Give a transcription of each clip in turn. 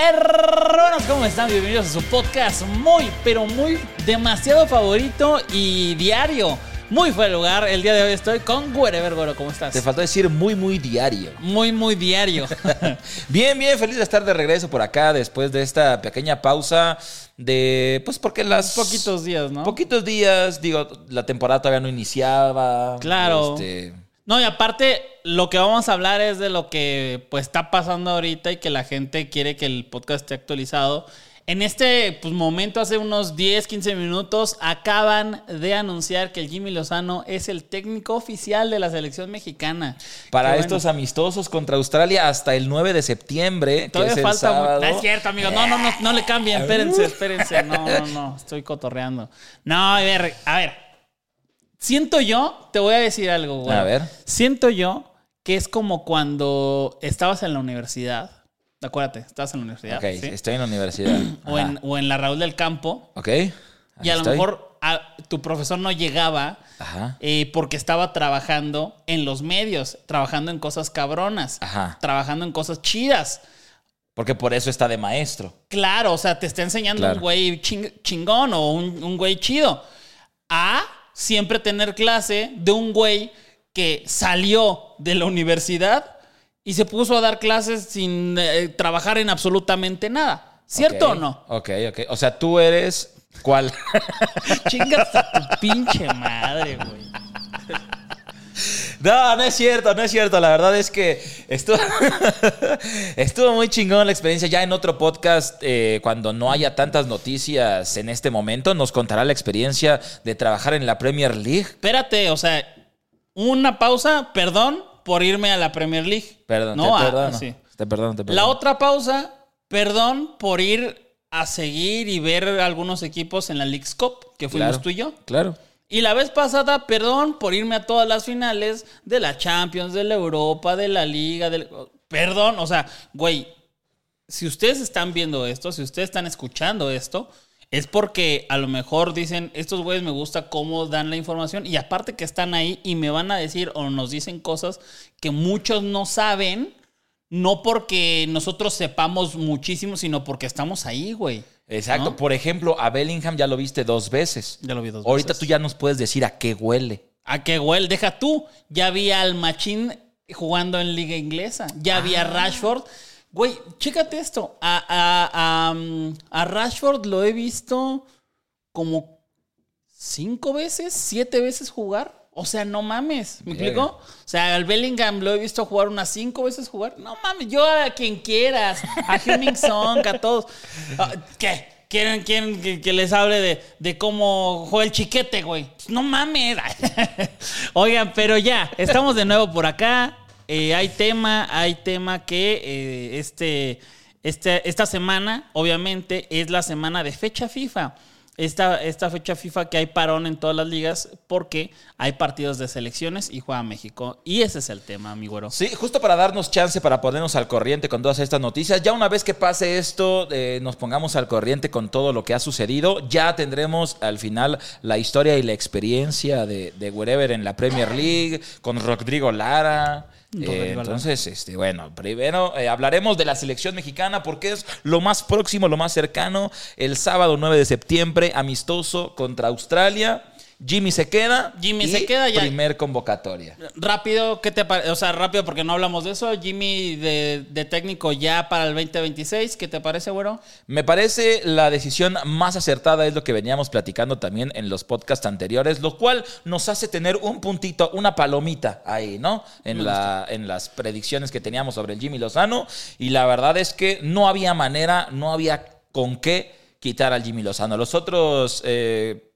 Hermanos, ¿cómo están? Bienvenidos a su podcast muy, pero muy demasiado favorito y diario. Muy fuera de lugar. El día de hoy estoy con Wherever Goro. ¿Cómo estás? Te faltó decir muy, muy diario. Muy, muy diario. bien, bien, feliz de estar de regreso por acá después de esta pequeña pausa de. Pues porque las. Poquitos días, ¿no? Poquitos días, digo, la temporada todavía no iniciaba. Claro. Este, No, y aparte, lo que vamos a hablar es de lo que pues está pasando ahorita y que la gente quiere que el podcast esté actualizado. En este pues, momento, hace unos 10, 15 minutos, acaban de anunciar que el Jimmy Lozano es el técnico oficial de la selección mexicana. para Qué bueno. estos amistosos contra Australia hasta el 9 de septiembre, que Todavía es el falta mucho. No es cierto, amigo. No, no, no, no le cambien. Espérense, espérense. No, no, no. Estoy cotorreando. No, a ver, a ver. Siento yo, te voy a decir algo, güey. A ver. Siento yo que es como cuando estabas en la universidad. Acuérdate, estabas en la universidad. Ok, ¿sí? estoy en la universidad. o, en, o en la Raúl del Campo. Ok. Y a lo mejor a- tu profesor no llegaba Ajá. eh, porque estaba trabajando en los medios, trabajando en cosas cabronas, Ajá. trabajando en cosas chidas. Porque por eso está de maestro. Claro, o sea, te está enseñando Claro. un güey ching- chingón o un, un güey chido. A siempre tener clase de un güey que salió de la universidad y se puso a dar clases sin eh, trabajar en absolutamente nada. ¿Cierto o no? Ok, ok. O sea, tú eres. ¿Cuál? Chingas a tu pinche madre, güey. No, no es cierto, no es cierto. La verdad es que estuvo, estuvo muy chingón la experiencia. Ya en otro podcast, eh, cuando no haya tantas noticias en este momento, nos contará la experiencia de trabajar en la Premier League. Espérate, o sea, una pausa, perdón por irme a la Premier League. Perdón, No, te sí. Te perdono, te perdono. La otra pausa, perdón por ir a seguir y ver algunos equipos en la League's Cup, que fuimos Claro, tú y yo. Claro. Y la vez pasada, perdón por irme a todas las finales de la Champions, de la Europa, de la Liga, del... Perdón, o sea, güey, si ustedes están viendo esto, si ustedes están escuchando esto, es porque a lo mejor dicen, estos güeyes me gusta cómo dan la información y aparte que están ahí y me van a decir o nos dicen cosas que muchos no saben, no porque nosotros sepamos muchísimo, sino porque estamos ahí, güey. Exacto. ¿No? Por ejemplo, a Bellingham ya lo viste dos veces. Ya lo vi dos Ahorita veces. tú ya nos puedes decir a qué huele. ¿A qué güey? Deja tú. Ya vi al Machín jugando en Liga Inglesa. Ya vi a Ah. Rashford. Güey, chécate esto. A, a- a, um, a Rashford lo he visto como cinco veces, siete veces jugar. O sea, no mames. ¿Me explico? O sea, al Bellingham lo he visto jugar unas cinco veces jugar. No mames, yo a quien quieras. A Heung-Min Son, a todos. Ah, ¿Qué? ¿Quieren, quieren que, que les hable de, de cómo juega el chiquete, güey? Pues no mames. Oigan, pero ya, estamos de nuevo por acá. Eh, hay tema, hay tema que eh, este, este, esta semana, obviamente, es la semana de fecha FIFA. Esta, esta fecha FIFA que hay parón en todas las ligas porque hay partidos de selecciones y juega México. Y ese es el tema, mi güero. Sí, justo para darnos chance para ponernos al corriente con todas estas noticias. Ya una vez que pase esto, eh, nos pongamos al corriente con todo lo que ha sucedido. Ya tendremos al final la historia y la experiencia de, de Wherever en la Premier League, con Rodrigo Lara. Eh, entonces, este, bueno, primero eh, hablaremos de la selección mexicana porque es lo más próximo, lo más cercano. El sábado 9 de septiembre, amistoso contra Australia. Jimmy se queda. Jimmy y se queda ya. Primer convocatoria. Rápido, ¿qué te parece? O sea, rápido porque no hablamos de eso. Jimmy de, de técnico ya para el 2026, ¿qué te parece, güero? Me parece la decisión más acertada, es lo que veníamos platicando también en los podcasts anteriores, lo cual nos hace tener un puntito, una palomita ahí, ¿no? En, la, en las predicciones que teníamos sobre el Jimmy Lozano. Y la verdad es que no había manera, no había con qué quitar al Jimmy Lozano. Los otros, eh,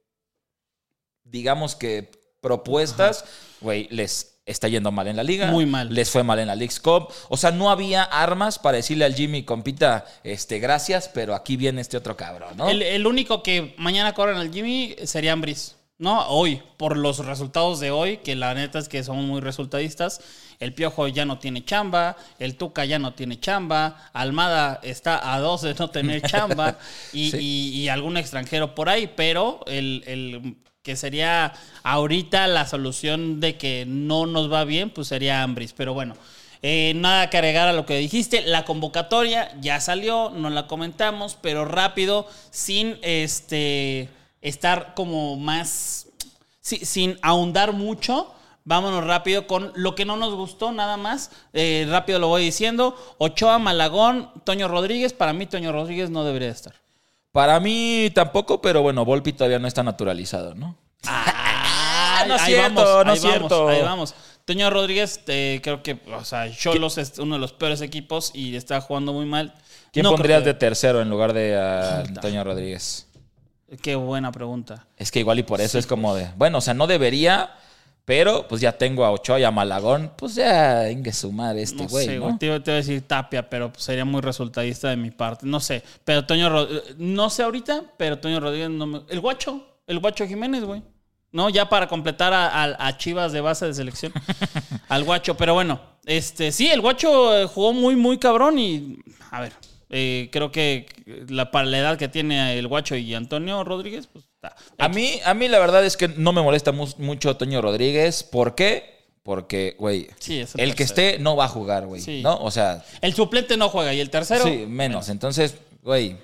digamos que propuestas, güey, les está yendo mal en la liga. Muy mal. Les fue mal en la League's Cup. O sea, no había armas para decirle al Jimmy, compita, este, gracias, pero aquí viene este otro cabrón, ¿no? El, el único que mañana corren al Jimmy sería Ambris. No, hoy, por los resultados de hoy, que la neta es que son muy resultadistas. El Piojo ya no tiene chamba, el Tuca ya no tiene chamba, Almada está a dos de no tener chamba y, Sí. y- y algún extranjero por ahí, pero el, el que sería ahorita la solución de que no nos va bien, pues sería Ambris. Pero bueno, eh, nada que agregar a lo que dijiste. La convocatoria ya salió, no la comentamos, pero rápido, sin este estar como más. si- sin ahondar mucho. Vámonos rápido con lo que no nos gustó, nada más. Eh, rápido lo voy diciendo. Ochoa, Malagón, Toño Rodríguez. Para mí, Toño Rodríguez no debería estar. Para mí tampoco, pero bueno, Volpi todavía no está naturalizado, ¿no? Ah, no es ahí cierto, vamos, no es vamos, cierto. Ahí vamos. Toño Rodríguez, eh, creo que, o sea, Cholos es uno de los peores equipos y está jugando muy mal. ¿Quién No pondrías que- de tercero en lugar de ah, Antonio Rodríguez? Qué buena pregunta. Es que igual y por eso es como de, bueno, o sea, no debería, pero pues ya tengo a Ochoa y a Malagón, pues ya ingue su madre este No güey, sé, ¿no? güey. Te, iba- te iba a decir Tapia, pero pues, sería muy resultadista de mi parte. No sé. Pero Toño Rodríguez, no sé ahorita, pero Toño Rodríguez no me. El guacho, el guacho Jiménez, güey. No, ya para completar a, a- a Chivas de base de selección. al guacho. Pero bueno, este, sí, el guacho eh, jugó muy, muy cabrón y. A ver. eh, creo que la, para la edad que tiene el guacho y Antonio Rodríguez, pues. A mí, a mí la verdad es que no me molesta mu- mucho Toño Rodríguez. ¿Por qué? Porque, güey, Sí, es el el que tercero. esté no va a jugar, güey, Sí. ¿no? O sea, El suplente no juega y el tercero. sí, menos. Entonces, güey,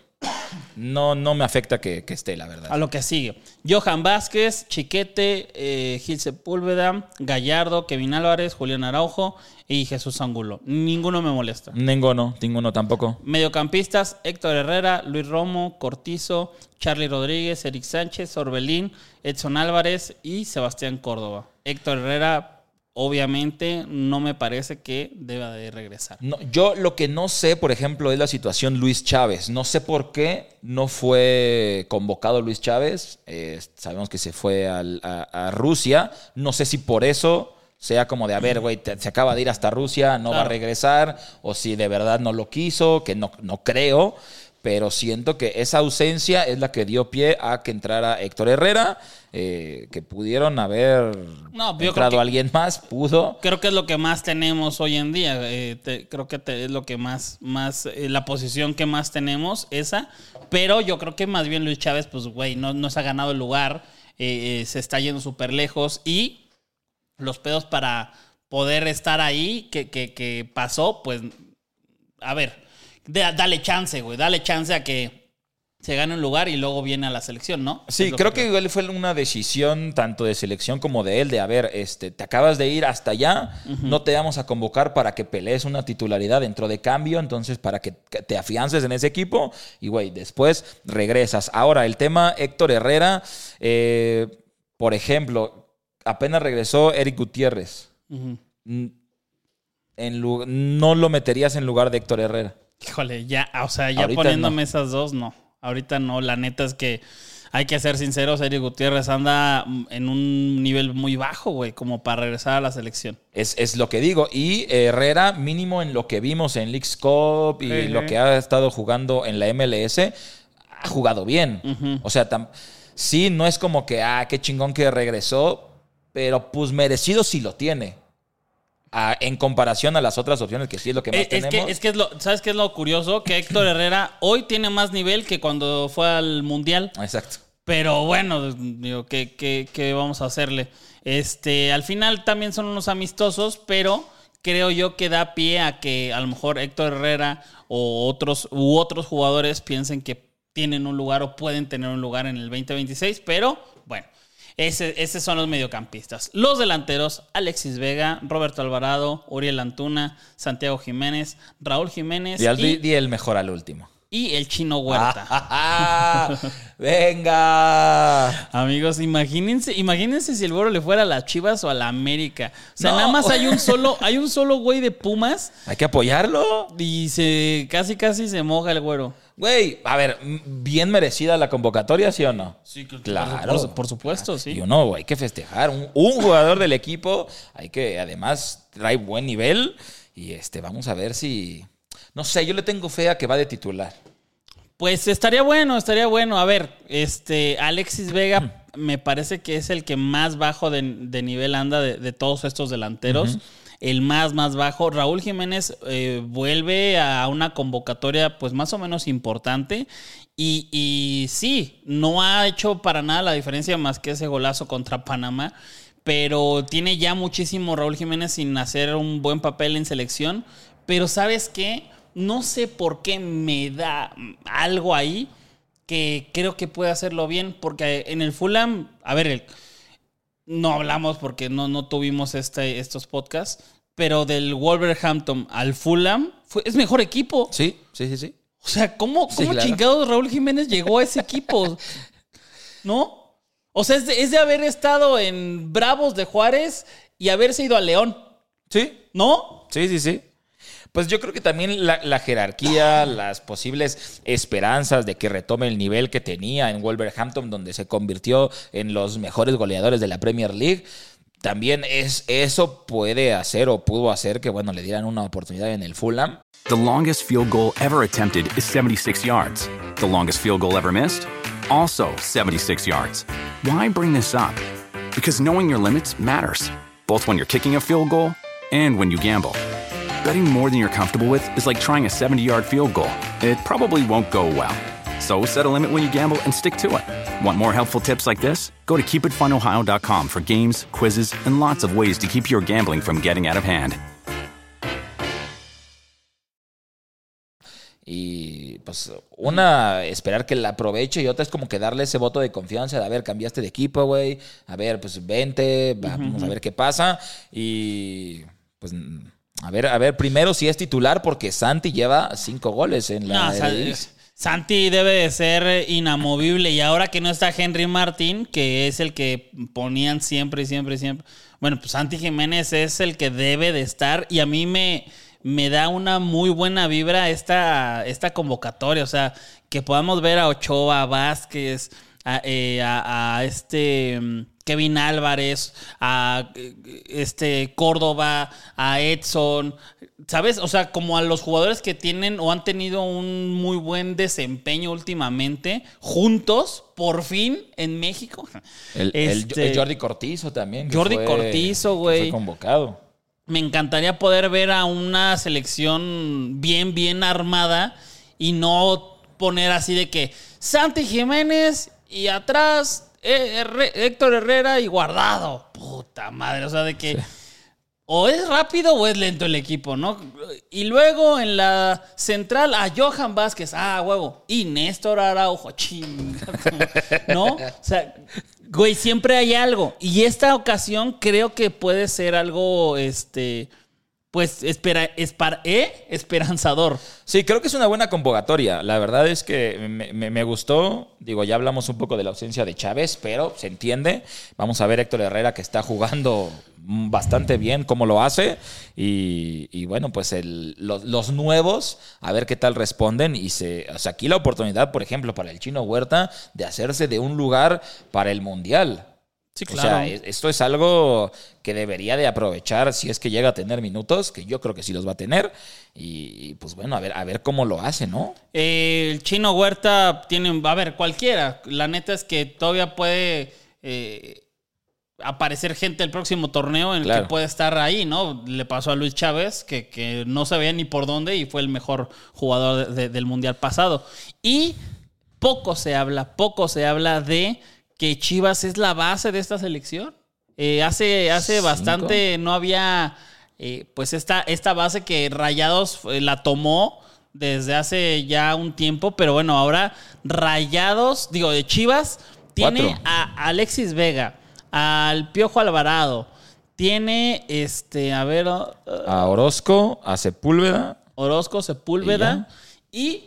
no, no me afecta que, que esté, la verdad. A lo que sigue. Johan Vázquez, Chiquete, eh, Gil Sepúlveda, Gallardo, Kevin Álvarez, Julián Araujo y Jesús Angulo. Ninguno me molesta. Ninguno, ninguno tampoco. Mediocampistas, Héctor Herrera, Luis Romo, Cortizo, Charlie Rodríguez, Eric Sánchez, Orbelín, Edson Álvarez y Sebastián Córdoba. Héctor Herrera, obviamente, no me parece que deba de regresar. No, yo lo que no sé, por ejemplo, es la situación Luis Chávez. No sé por qué no fue convocado Luis Chávez. Eh, sabemos que se fue al- a, a Rusia. No sé si por eso sea como de, a ver, güey, se acaba de ir hasta Rusia, no va a regresar, o si de verdad no lo quiso, que no, no creo. Pero siento que esa ausencia es la que dio pie a que entrara Héctor Herrera, eh, que pudieron haber No, yo entrado que- alguien más, pudo. Creo que es lo que más tenemos hoy en día. eh, te- creo que te- es lo que más, más eh, la posición que más tenemos, esa. Pero yo creo que más bien Luis Chávez, pues, güey, no, no se ha ganado el lugar, se está yendo súper lejos y los pedos para poder estar ahí que, que- que pasó, pues, a ver, da- dale chance, güey, dale chance a que se gane un lugar y luego viene a la selección, ¿no? Sí, creo que igual fue una decisión tanto de selección como de él, de a ver, este, te acabas de ir hasta allá, no te vamos a convocar para que pelees una titularidad dentro de cambio, entonces para que te afiances en ese equipo y, güey, después regresas. Ahora, el tema Héctor Herrera, eh, por ejemplo, apenas regresó Eric Gutiérrez. Mm, En no lo meterías en lugar de Héctor Herrera. Híjole, ya, o sea, ya Ahorita poniéndome no. esas dos, no. Ahorita no, la neta es que hay que ser sinceros, Eric Gutiérrez anda en un nivel muy bajo, güey, como para regresar a la selección. Es, es lo que digo. Y Herrera, mínimo en lo que vimos en Leagues Cup y lo que ha estado jugando en la MLS, ha jugado bien. O sea, sí, no es como que, ah, qué chingón que regresó, pero pues merecido sí lo tiene. En comparación a las otras opciones que sí es lo que más Eh, Es, tenemos. que, es que es lo, ¿sabes qué es lo curioso? Que Héctor Herrera hoy tiene más nivel que cuando fue al Mundial. Exacto. Pero bueno, digo, ¿qué, qué, qué vamos a hacerle? Este, al final también son unos amistosos, pero creo yo que da pie a que a lo mejor Héctor Herrera o otros u otros jugadores piensen que tienen un lugar o pueden tener un lugar en el 2026, pero. Ese, esos son los mediocampistas. Los delanteros, Alexis Vega, Roberto Alvarado, Uriel Antuna, Santiago Jiménez, Raúl Jiménez Y, al, y, di el mejor al último. y el chino Huerta. Ah, ¡Venga! Amigos, imagínense, imagínense si el güero le fuera a las Chivas o a la América. O sea, No. nada más hay un solo, hay un solo güey de Pumas Hay que apoyarlo. y se casi casi se moja el güero. Güey, a ver, bien merecida la convocatoria, ¿sí o no? Sí, claro. Por, por supuesto, sí. Y uno, hay que festejar. Un, un jugador del equipo, hay que, además, trae buen nivel. Y este, vamos a ver si. No sé, yo le tengo fe a que va de titular. Pues estaría bueno, estaría bueno. A ver, este Alexis Vega me parece que es el que más bajo de, de nivel anda de, de todos estos delanteros. El más, más bajo. Raúl Jiménez eh, vuelve a una convocatoria pues más o menos importante. Y, y sí, no ha hecho para nada la diferencia más que ese golazo contra Panamá. Pero tiene ya muchísimo Raúl Jiménez sin hacer un buen papel en selección. Pero ¿sabes qué? No sé por qué me da algo ahí que creo que puede hacerlo bien. Porque en el Fulham, a ver, el- no hablamos porque no, no tuvimos este, estos podcasts. Pero del Wolverhampton al Fulham fue, es mejor equipo. Sí, sí, sí, sí. O sea, ¿cómo, Sí, cómo claro. chingados Raúl Jiménez llegó a ese equipo? ¿No? O sea, es de, es de haber estado en Bravos de Juárez y haberse ido a León. Sí, ¿No? Sí, sí, sí. Pues yo creo que también la, la jerarquía, las posibles esperanzas de que retome el nivel que tenía en Wolverhampton, donde se convirtió en los mejores goleadores de la Premier League, también es eso puede hacer o pudo hacer que bueno le dieran una oportunidad en el Fulham. The longest field goal ever attempted is 76 yards. The longest field goal ever missed? Also 76 yards. Why bring this up? Because knowing your limits matters, both when you're kicking a field goal and when you gamble. Betting more than you're comfortable with is like trying a 70 yard field goal. It probably won't go well. So set a limit when you gamble and stick to it. Want more helpful tips like this? Go to keepitfunohio.com for games, quizzes, and lots of ways to keep your gambling from getting out of hand. Y pues una, esperar que la aproveche y otra es como que darle ese voto de confianza de, a ver, cambiaste de equipo, güey. A ver, pues vente, vamos a ver qué pasa. Y pues a ver, a ver, primero si es titular porque Santi lleva cinco goles en la No. Santi debe de ser inamovible. Y ahora que no está Henry Martín, que es el que ponían siempre, siempre, siempre. Bueno, pues Santi Jiménez es el que debe de estar. Y a mí me, me da una muy buena vibra esta, esta convocatoria. O sea, que podamos ver a Ochoa, a Vázquez, a, eh, a- a este mm, Kevin Álvarez, a eh, este Córdoba, a Edson, ¿sabes? O sea, como a los jugadores que tienen o han tenido un muy buen desempeño últimamente, juntos, por fin, en México. El, Este, el Jordi Cortizo también. Jordi fue- Cortizo, güey. Fue convocado. Me encantaría poder ver a una selección bien, bien armada y no poner así de que Santi Jiménez y atrás eh, Héctor Herrera y guardado. Puta madre, o sea, de que o es rápido o es lento el equipo, ¿no? Y luego en la central a Johan Vázquez, ah, huevo, y Néstor Araujo, chinga, ¿no? O sea, güey, siempre hay algo. Y esta ocasión creo que puede ser algo, este, pues, espera, espar- ¿eh? esperanzador. Sí, creo que es una buena convocatoria. La verdad es que me, gustó. Digo, ya hablamos un poco de la ausencia de Chávez, pero se entiende. Vamos a ver Héctor Herrera que está jugando bastante bien cómo lo hace. Y, bueno, pues los, nuevos, a ver qué tal responden. Y se, aquí la oportunidad, por ejemplo, para el chino Huerta de hacerse de un lugar para el Mundial. Sí, O sea, es- esto es algo que debería de aprovechar si es que llega a tener minutos, que yo creo que sí los va a tener. Y, y, pues bueno, a ver, a ver cómo lo hace, ¿no? Eh, el chino Huerta tiene, a ver, cualquiera. La neta es que todavía puede eh, aparecer gente el próximo torneo en el Claro. que puede estar ahí, ¿no? Le pasó a Luis Chávez, que, que no sabía ni por dónde y fue el mejor jugador de- de- del Mundial pasado. Y poco se habla, poco se habla de que Chivas es la base de esta selección. Eh, hace hace Cinco. bastante no había eh, pues esta, esta base que Rayados eh, la tomó desde hace ya un tiempo, pero bueno, ahora Rayados, digo, de Chivas, tiene Cuatro. a Alexis Vega, al Piojo Alvarado. Tiene, este, a ver, uh, A Orozco, a Sepúlveda. Orozco, Sepúlveda y,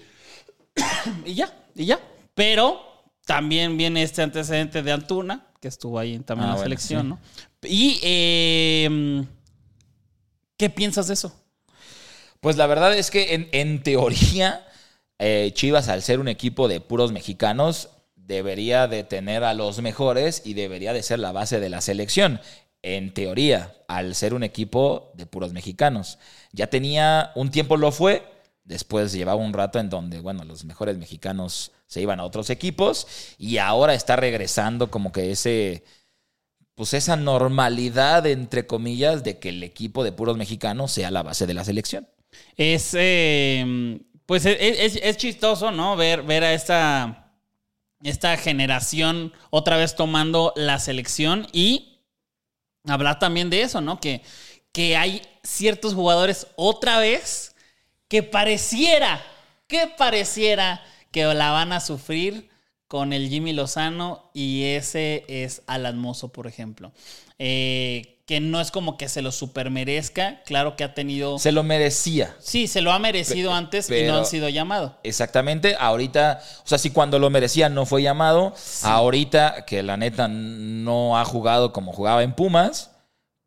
y ya, y ya. Pero también viene este antecedente de Antuna, que estuvo ahí también Ah, en la bueno, selección, sí. ¿no? Y, eh, ¿qué piensas de eso? Pues la verdad es que en, en teoría, eh, Chivas, al ser un equipo de puros mexicanos, debería de tener a los mejores y debería de ser la base de la selección. En teoría, al ser un equipo de puros mexicanos. Ya tenía, un tiempo lo fue, después llevaba un rato en donde, bueno, los mejores mexicanos se iban a otros equipos y ahora está regresando como que ese, pues esa normalidad, entre comillas, de que el equipo de puros mexicanos sea la base de la selección. Es, eh, pues es, es- es chistoso, ¿no? Ver, ver a esta, esta generación otra vez tomando la selección y hablar también de eso, ¿no? Que, que hay ciertos jugadores otra vez que pareciera, que pareciera que la van a sufrir con el Jimmy Lozano y ese es Alan Mozo, por ejemplo. Eh, que no es como que se lo supermerezca, claro que ha tenido... Se lo merecía. Sí, se lo ha merecido Pe- antes y no han sido llamado. Exactamente, ahorita, o sea, si cuando lo merecía no fue llamado, ahorita que la neta no ha jugado como jugaba en Pumas,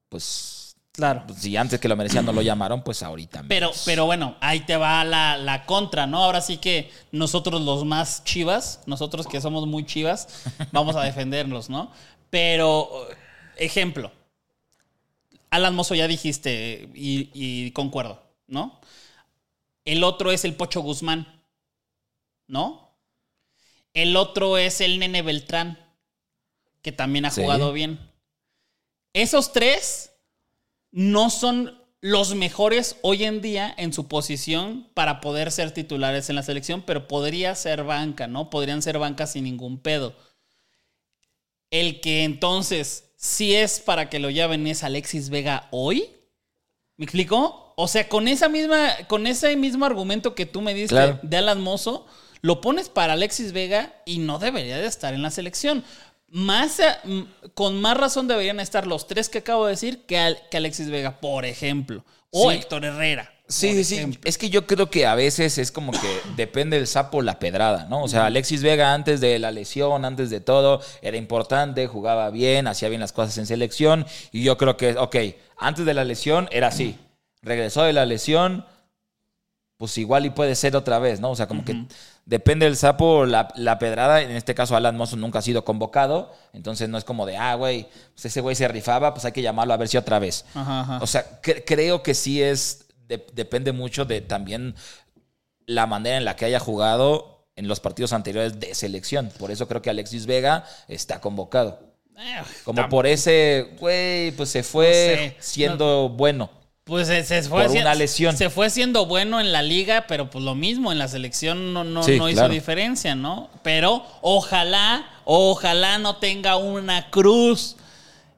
pues Claro. si antes que lo merecía no lo llamaron, pues ahorita. Pero, menos. pero bueno, ahí te va la, la contra, ¿no? Ahora sí que nosotros los más chivas, nosotros que somos muy chivas, vamos a defendernos, ¿no? Pero, ejemplo, Alan Mozo ya dijiste y, y concuerdo, ¿no? El otro es el Pocho Guzmán, ¿no? El otro es el Nene Beltrán, que también ha Sí. jugado bien. Esos tres no son los mejores hoy en día en su posición para poder ser titulares en la selección, pero podría ser banca, ¿no? Podrían ser banca sin ningún pedo. El que entonces sí es para que lo llamen es Alexis Vega hoy. ¿Me explico? O sea, con esa misma, con ese mismo argumento que tú me diste Claro. de Alan Mozo, lo pones para Alexis Vega y no debería de estar en la selección. Más, con más razón deberían estar los tres que acabo de decir que, al- que Alexis Vega, por ejemplo. O Sí. Héctor Herrera. Sí, sí. ejemplo. Es que yo creo que a veces es como que depende del sapo la pedrada, ¿no? O sea, Alexis Vega antes de la lesión, antes de todo, era importante, jugaba bien, hacía bien las cosas en selección. Y yo creo que, ok, antes de la lesión era así. Regresó de la lesión, pues igual y puede ser otra vez, ¿no? O sea, como que depende del sapo la, la pedrada. En este caso, Alan Mozo nunca ha sido convocado. Entonces no es como de, ah, güey, pues ese güey se rifaba, pues hay que llamarlo a ver si otra vez. Ajá, ajá. O sea, cre- creo que sí es, de- depende mucho de también la manera en la que haya jugado en los partidos anteriores de selección. Por eso creo que Alexis Vega está convocado. Eh, Como por ese, güey, pues se fue No sé. siendo bueno. Pues se, se fue por una lesión. Se fue siendo bueno en la liga, pero pues lo mismo, en la selección no, no, Sí, no hizo claro. diferencia, ¿no? Pero ojalá, ojalá no tenga una cruz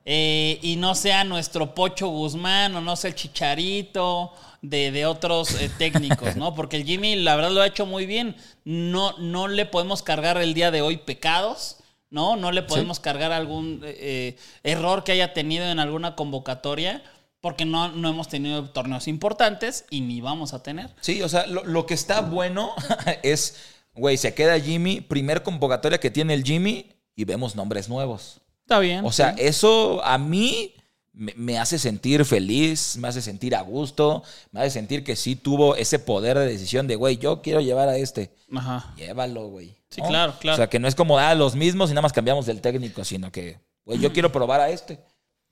eh, y no sea nuestro Pocho Guzmán o no sea el Chicharito de, de otros eh, técnicos, ¿no? Porque el Jimmy, la verdad, lo ha hecho muy bien. No, no le podemos cargar el día de hoy pecados. ¿No? No le podemos cargar algún eh, error que haya tenido en alguna convocatoria, porque no, no hemos tenido torneos importantes y ni vamos a tener. Sí, o sea, lo, lo que está bueno es, güey, se queda Jimmy, primer convocatoria que tiene el Jimmy y vemos nombres nuevos. Está bien. O sea, sí. eso a mí me, me hace sentir feliz, me hace sentir a gusto, me hace sentir que sí tuvo ese poder de decisión de, güey, yo quiero llevar a este. Ajá. Llévalo, güey. Sí, claro, claro. O sea, que no es como, ah, los mismos y nada más cambiamos del técnico, sino que, güey, yo quiero probar a este.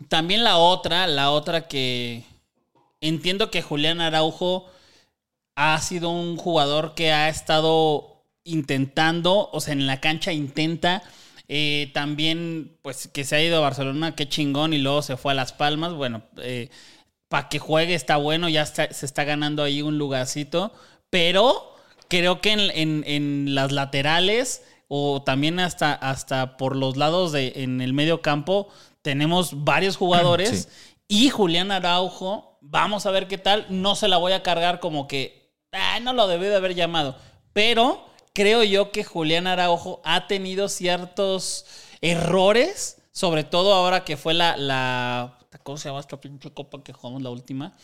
También la otra, la otra que entiendo que Julián Araujo ha sido un jugador que ha estado intentando, o sea, en la cancha intenta. eh, también, pues, que se ha ido a Barcelona, qué chingón, y luego se fue a Las Palmas. Bueno, para que juegue está bueno, ya se está ganando ahí un lugarcito. Pero creo que en, en- en las laterales o también hasta, hasta por los lados de en el medio campo tenemos varios jugadores Sí. y Julián Araujo, vamos a ver qué tal, no se la voy a cargar como que "Ah, no lo debí de haber llamado, pero creo yo que Julián Araujo ha tenido ciertos errores Sobre todo ahora que fue la, la ¿cómo se llama esta pinche copa que jugamos la última?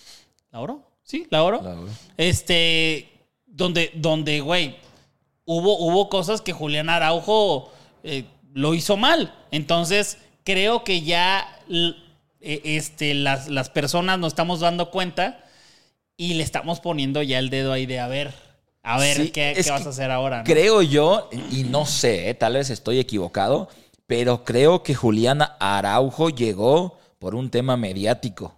¿La oro? Sí, la oro. La oro. Este, donde, donde, güey, hubo, hubo cosas que Julián Araujo eh, lo hizo mal. Entonces, creo que ya eh, este, las, las personas nos estamos dando cuenta y le estamos poniendo ya el dedo ahí de a ver, a ver Sí, qué, qué vas a hacer ahora. ¿no? Creo yo, y no sé, eh, tal vez estoy equivocado, pero creo que Julián Araujo llegó por un tema mediático.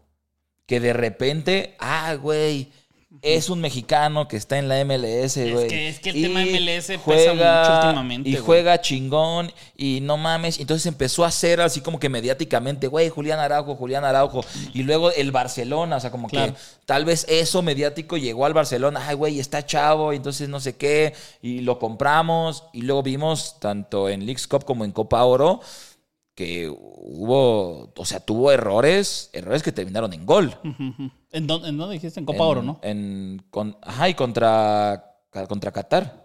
Que de repente, ah, güey, es un mexicano que está en la MLS, güey. que- es que el y tema MLS pesa mucho últimamente, Y juega chingón, y no mames. Entonces empezó a hacer así como que mediáticamente, güey, Julián Araujo, Julián Araujo. Y luego el Barcelona, o sea, como Claro. que tal vez eso mediático llegó al Barcelona. Ay, güey, está chavo, y entonces no sé qué. Y lo compramos. Y luego vimos, tanto en Leagues Cup como en Copa Oro, que hubo, o sea, tuvo errores, errores que terminaron en gol. ¿En dónde, en dónde dijiste? En Copa En- Oro, ¿no? En, con, ajá, y contra, contra Qatar.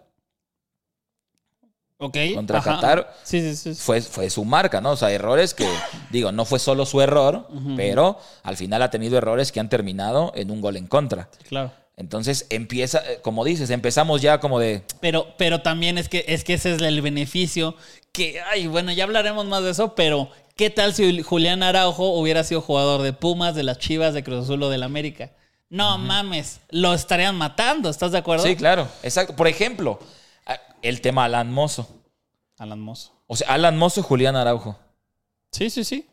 Ok. Contra ajá. Qatar. Sí, sí, sí. sí. Fue, fue su marca, ¿no? O sea, errores que, digo, no fue solo su error, pero al final ha tenido errores que han terminado en un gol en contra. Claro. Entonces empieza, eh, como dices, empezamos ya como de, Pero, pero también es que, es que ese es el beneficio que, ay, bueno, ya hablaremos más de eso, pero ¿qué tal si Julián Araujo hubiera sido jugador de Pumas, de las Chivas, de Cruz Azul o del América? No mames, lo estarían matando, ¿estás de acuerdo? Sí, claro, exacto. Por ejemplo, el tema Alan Mozo. Alan Mozo. O sea, Alan Mozo, Julián Araujo. Sí, sí, sí.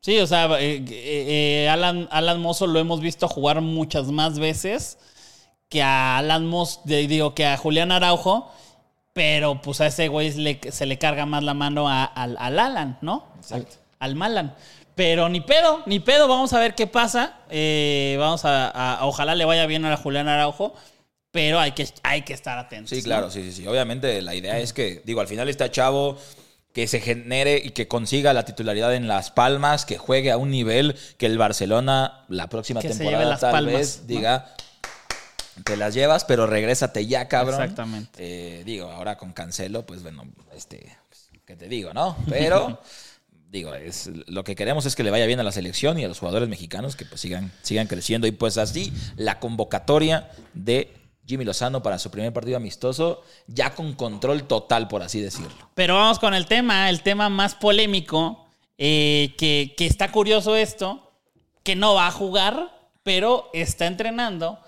Sí, o sea, eh, eh, eh, Alan, Alan Mozo lo hemos visto jugar muchas más veces que a Alan Mozo, digo, que a Julián Araujo, pero pues a ese güey se le carga más la mano a- al, al Alan, ¿no? Exacto. Al Malan. Pero ni pedo, ni pedo, vamos a ver qué pasa. Eh, vamos a, a- ojalá le vaya bien a la Julián Araujo, pero hay que, hay que estar atentos. Sí, claro, sí, sí, sí. Obviamente la idea es que, digo, al final está chavo, que se genere y que consiga la titularidad en Las Palmas, que juegue a un nivel que el Barcelona la próxima Que temporada Las tal Palmas, vez ¿no? Te las llevas, pero regrésate ya, cabrón. Exactamente. Eh, digo, ahora con Cancelo, pues bueno, este, pues, ¿qué te digo, no? Pero... Digo, es, lo que queremos es que le vaya bien a la selección y a los jugadores mexicanos que pues sigan, sigan creciendo. Y pues así, la convocatoria de Jimmy Lozano para su primer partido amistoso, ya con control total, por así decirlo. Pero vamos con el tema, el tema más polémico, eh, que, que está curioso esto, que no va a jugar, pero está entrenando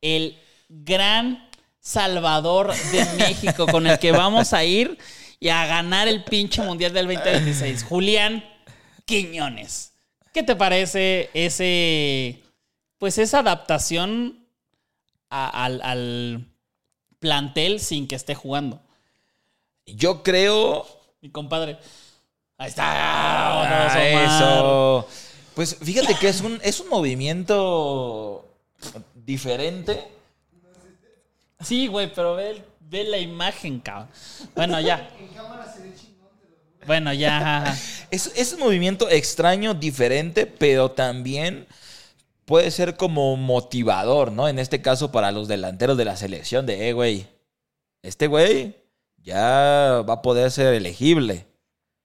el gran Salvador de México, con el que vamos a ir y a ganar el pinche Mundial del 2026. Julián Quiñones. ¿Qué te parece ese, pues esa adaptación a- al, al plantel sin que esté jugando? Yo creo... Mi compadre. Ahí está. Ah, eso. Pues fíjate que es un, es un movimiento diferente. Sí, güey, pero ve, ve la imagen, cabrón. Bueno, ya. Bueno, ya. Es, es un movimiento extraño, diferente, pero también puede ser como motivador, ¿no? En este caso para los delanteros de la selección de, eh, güey, este güey ya va a poder ser elegible,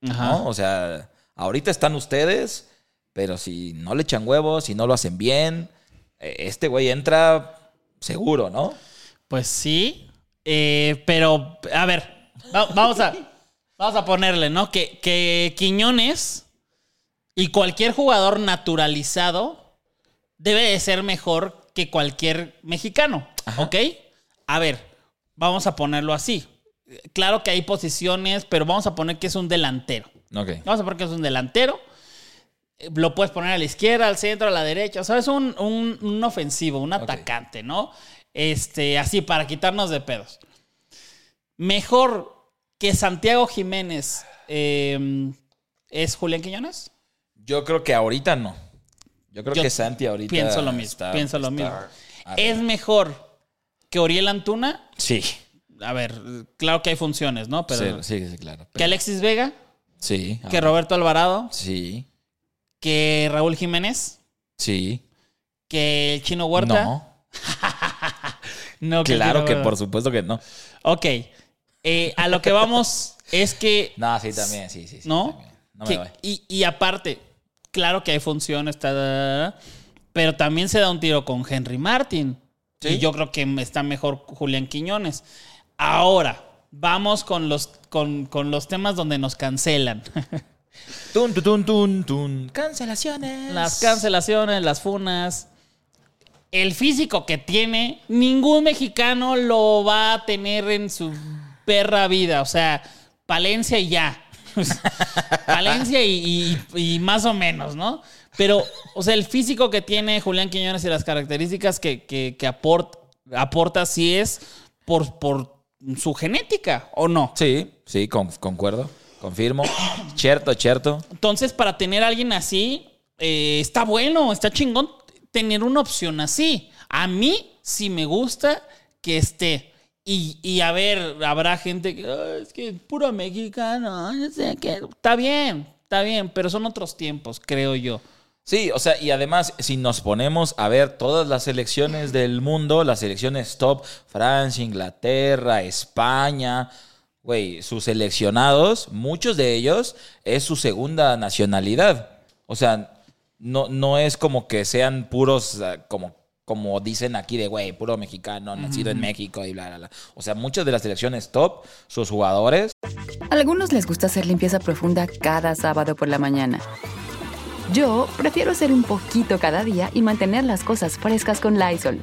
¿no? Ajá. O sea, ahorita están ustedes, pero si no le echan huevos, si no lo hacen bien, este güey entra seguro, ¿no? Pues sí. eh, pero, a ver, va- vamos a, vamos a ponerle, ¿no? Que, que Quiñones y cualquier jugador naturalizado debe de ser mejor que cualquier mexicano, ¿ok? A ver, vamos a ponerlo así. Claro que hay posiciones, pero vamos a poner que es un delantero. Ok. Vamos a poner que es un delantero. Eh, Lo puedes poner a la izquierda, al centro, a la derecha. O sea, es un, un- un ofensivo, un atacante, ¿no? Este, así, para quitarnos de pedos. Mejor que Santiago Jiménez eh, es Julián Quiñones. Yo creo que ahorita no. Yo creo Yo que Santi ahorita. Pienso lo mismo. está- pienso lo mismo. Es mejor que Oriel Antuna. Sí. A ver, claro que hay funciones, ¿no? Pero sí, sí, sí, claro. que Alexis Vega, Sí. que ah, Roberto Alvarado, Sí. Que Raúl Jiménez, Sí. que el Chino Huerta. No. No, que Claro que por supuesto que no. Ok. Eh, a lo que vamos es que. No, sí, también, sí, sí. sí, ¿No? no me que- voy. y, y aparte, claro que hay funciones, da, pero también se da un tiro con Henry Martin. Sí. Y yo creo que está mejor Julián Quiñones. Ahora, vamos con los, con, con los temas donde nos cancelan. Tun, tun, tun, tun, tun. Cancelaciones. las cancelaciones, las funas. El físico que tiene, ningún mexicano lo va a tener en su perra vida. O sea, Palencia y ya. Palencia y, y- y más o menos, ¿no? Pero, o sea, el físico que tiene Julián Quiñones y las características que, que, que aport- aporta, sí es por, por su genética, ¿o no? Sí, sí, con- concuerdo. Confirmo. Cierto, cierto. Entonces, para tener a alguien así, eh, está bueno, está chingón tener una opción así. A mí sí me gusta que esté. Y, y a ver, habrá gente que "Ah, es que es puro mexicano, no sé qué. Está bien, está bien, pero son otros tiempos, creo yo. Sí, o sea, y además, si nos ponemos a ver todas las selecciones del mundo, las selecciones top, Francia, Inglaterra, España, güey, sus seleccionados, muchos de ellos es su segunda nacionalidad. O sea, no, no es como que sean puros, como, como dicen aquí de, güey, puro mexicano, nacido en México y bla, bla, bla. O sea, muchas de las selecciones top, sus jugadores, A algunos les gusta hacer limpieza profunda cada sábado por la mañana. Yo prefiero hacer un poquito cada día y mantener las cosas frescas con Lysol.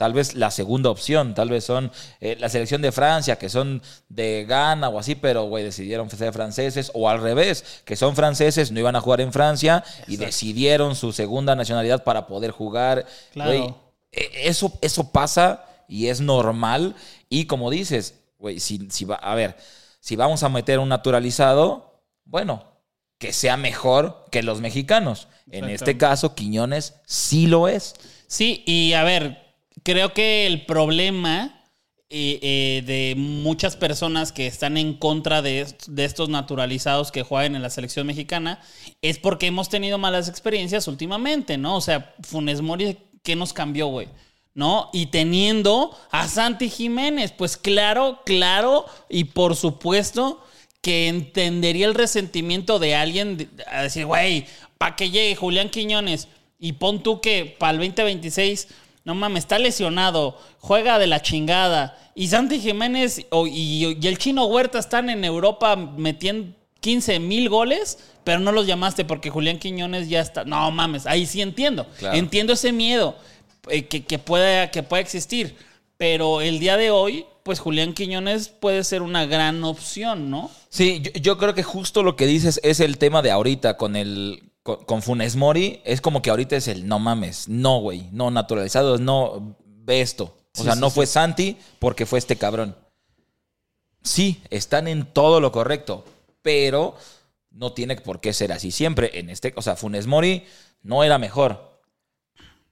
tal vez la segunda opción, tal vez son eh, la selección de Francia, que son de Ghana o así, pero güey, decidieron ser franceses, o al revés, que son franceses, no iban a jugar en Francia y decidieron su segunda nacionalidad para poder jugar. Claro. E- eso, eso pasa y es normal. Y como dices, güey, si, si va, a ver, si vamos a meter un naturalizado, bueno, que sea mejor que los mexicanos. En este caso, Quiñones sí lo es. Sí, y a ver, creo que el problema eh, eh, de muchas personas que están en contra de, de estos naturalizados que juegan en la selección mexicana es porque hemos tenido malas experiencias últimamente, ¿no? O sea, Funes Mori, ¿qué nos cambió, güey? ¿No? Y teniendo a Santi Jiménez, pues claro, claro, y por supuesto que entendería el resentimiento de alguien a decir, güey, para que llegue Julián Quiñones y pon tú que para el 2026, no mames, está lesionado, juega de la chingada. Y Santi Jiménez o- y, y el chino Huerta están en Europa metiendo 15 mil goles, pero no los llamaste porque Julián Quiñones ya está. No mames, ahí sí entiendo. Claro. Entiendo ese miedo eh, que, que pueda, que pueda existir. Pero el día de hoy, pues Julián Quiñones puede ser una gran opción, ¿no? Sí, yo, yo creo que justo lo que dices es el tema de ahorita con el con, con Funes Mori. Es como que ahorita es el no mames, no, güey, no naturalizados, no ve esto. O Sí, sea, sí, no fue Santi porque fue este cabrón. Sí, están en todo lo correcto, pero no tiene por qué ser así siempre. En este, o sea, Funes Mori no era mejor.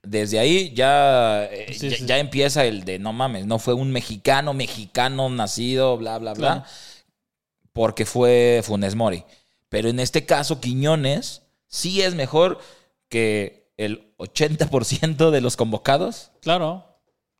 Desde ahí ya, eh, Sí, ya, sí. ya empieza el de no mames, no fue un mexicano, mexicano nacido, bla, bla, bla porque fue Funes Mori. Pero en este caso, Quiñones sí es mejor que el 80% de los convocados. Claro.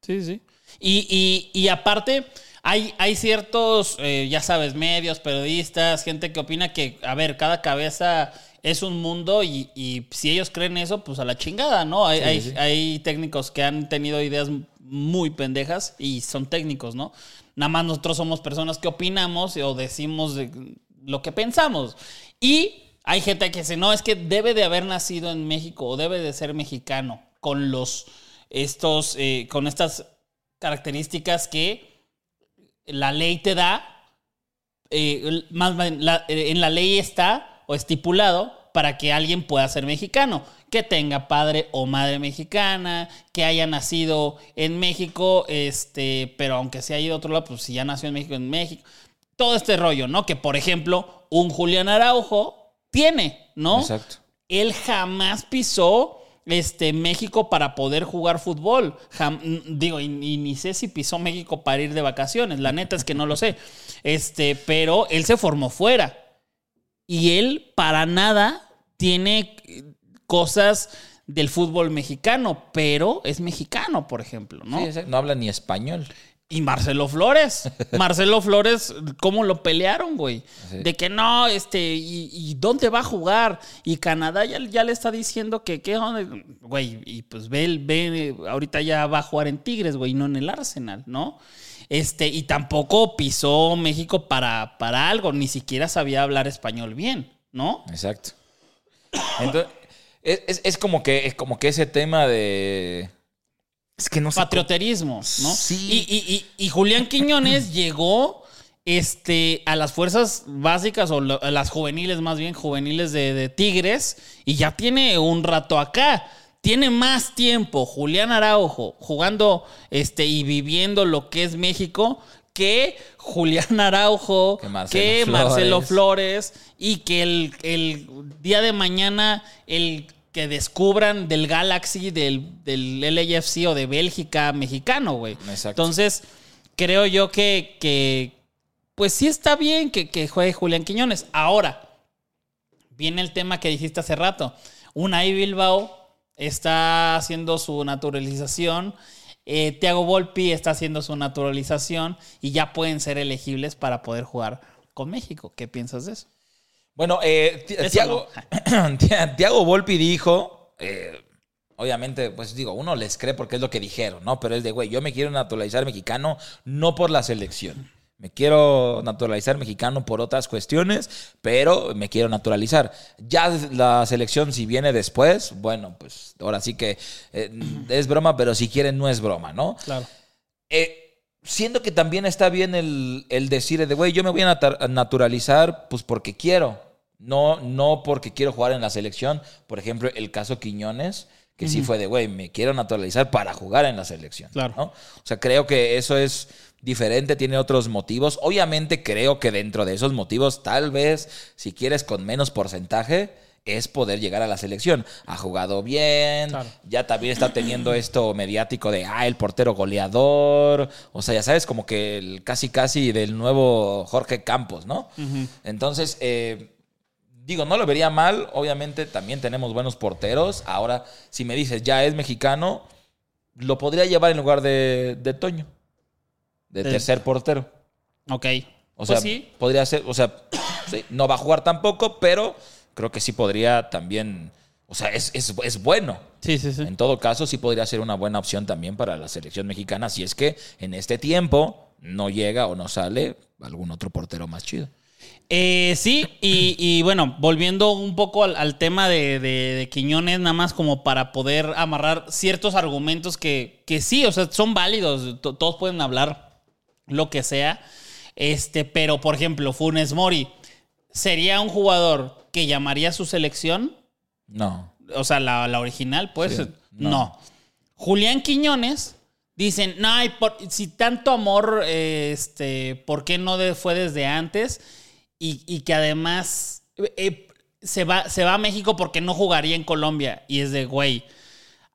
Sí, sí. Y, y- y aparte, hay, hay ciertos, eh, ya sabes, medios, periodistas, gente que opina que, a ver, cada cabeza es un mundo y, y si ellos creen eso, pues a la chingada, ¿no? Hay, Sí, hay, sí. hay técnicos que han tenido ideas muy pendejas y son técnicos, ¿no? Nada más nosotros somos personas que opinamos o decimos de- lo que pensamos. Y hay gente que dice, no, es que debe de haber nacido en México o debe de ser mexicano con los estos, eh, con estas características que la ley te da, eh, más eh, en la ley está o estipulado para que alguien pueda ser mexicano, que tenga padre o madre mexicana, que haya nacido en México, este, pero aunque se haya ido a otro lado, pues si ya nació en México, en México. Todo este rollo, ¿no? Que por ejemplo, un Julián Araujo tiene, ¿no? Exacto. Él jamás pisó este, México para poder jugar fútbol. Jam- digo, y, y ni sé si pisó México para ir de vacaciones. La neta es que no lo sé. Este, pero él se formó fuera. Y él para nada tiene eh, cosas del fútbol mexicano, pero es mexicano, por ejemplo, ¿no? Sí, no habla ni español. Y Marcelo Flores. Marcelo Flores, ¿cómo lo pelearon, güey? Sí. De que no, este, y, y dónde va a jugar? Y Canadá ya, ya le está diciendo que, ¿qué onda? Güey, y pues ve, ve, ahorita ya va a jugar en Tigres, güey, no en el Arsenal, ¿no? Este, y tampoco pisó México para, para algo, ni siquiera sabía hablar español bien, ¿no? Exacto. Entonces, es, es- es como que es como que ese tema de. Es que no patrioterismo, ¿no? Sí. Y, y- y- y Julián Quiñones llegó este, a las fuerzas básicas, o a las juveniles, más bien, juveniles de, de Tigres, y ya tiene un rato acá. Tiene más tiempo Julián Araujo jugando este, y viviendo lo que es México que Julián Araujo, Que Marcelo que Flores. Marcelo Flores, y que el, el día de mañana el que descubran del Galaxy, del, del LAFC o de Bélgica mexicano, güey. Exacto. Entonces, creo yo que, que, pues sí está bien que, que juegue Julián Quiñones. Ahora, viene el tema que dijiste hace rato. Unai Bilbao está haciendo su naturalización. Eh, Thiago Volpi está haciendo su naturalización y ya pueden ser elegibles para poder jugar con México. ¿Qué piensas de eso? Bueno, eh, Tiago, Tia- Tiago Volpi dijo, eh, obviamente, pues digo, uno les cree porque es lo que dijeron, ¿no? Pero es de, güey, yo me quiero naturalizar mexicano no por la selección. Me quiero naturalizar mexicano por otras cuestiones, pero me quiero naturalizar. Ya la selección, si viene después, bueno, pues ahora sí que eh, es broma, pero si quieren no es broma, ¿no? Claro. Eh, siento que también está bien el, el decir de, güey, yo me voy a naturalizar pues porque quiero, no, no porque quiero jugar en la selección. Por ejemplo, el caso Quiñones, que sí fue de, güey, me quiero naturalizar para jugar en la selección. Claro. ¿no? O sea, creo que eso es diferente, tiene otros motivos. Obviamente creo que dentro de esos motivos, tal vez, si quieres con menos porcentaje, es poder llegar a la selección. Ha jugado bien, Claro. ya también está teniendo esto mediático de, ah, el portero goleador. O sea, ya sabes, como que el casi casi del nuevo Jorge Campos, ¿no? Entonces, eh, digo, no lo vería mal. Obviamente también tenemos buenos porteros. Ahora, si me dices, ya es mexicano, lo podría llevar en lugar de, de Toño, de tercer portero. Ok. O Pues sea, sí. podría ser, o sea, sí, no va a jugar tampoco, pero creo que sí podría también, o sea, es, es, es bueno. Sí, sí, sí. En todo caso, sí podría ser una buena opción también para la selección mexicana, si es que en este tiempo no llega o no sale algún otro portero más chido. Eh, sí, y, y bueno, volviendo un poco al, al tema de, de- de Quiñones, nada más como para poder amarrar ciertos argumentos que, que sí, o sea, son válidos, to- todos pueden hablar lo que sea, este, pero por ejemplo, Funes Mori, ¿sería un jugador que llamaría a su selección? No. O sea, la, la original, pues Sí, no. no. Julián Quiñones dicen, no, por- si tanto amor, este, ¿por qué no de- fue desde antes? Y, y que además eh, se, va, se va a México porque no jugaría en Colombia. Y es de, güey,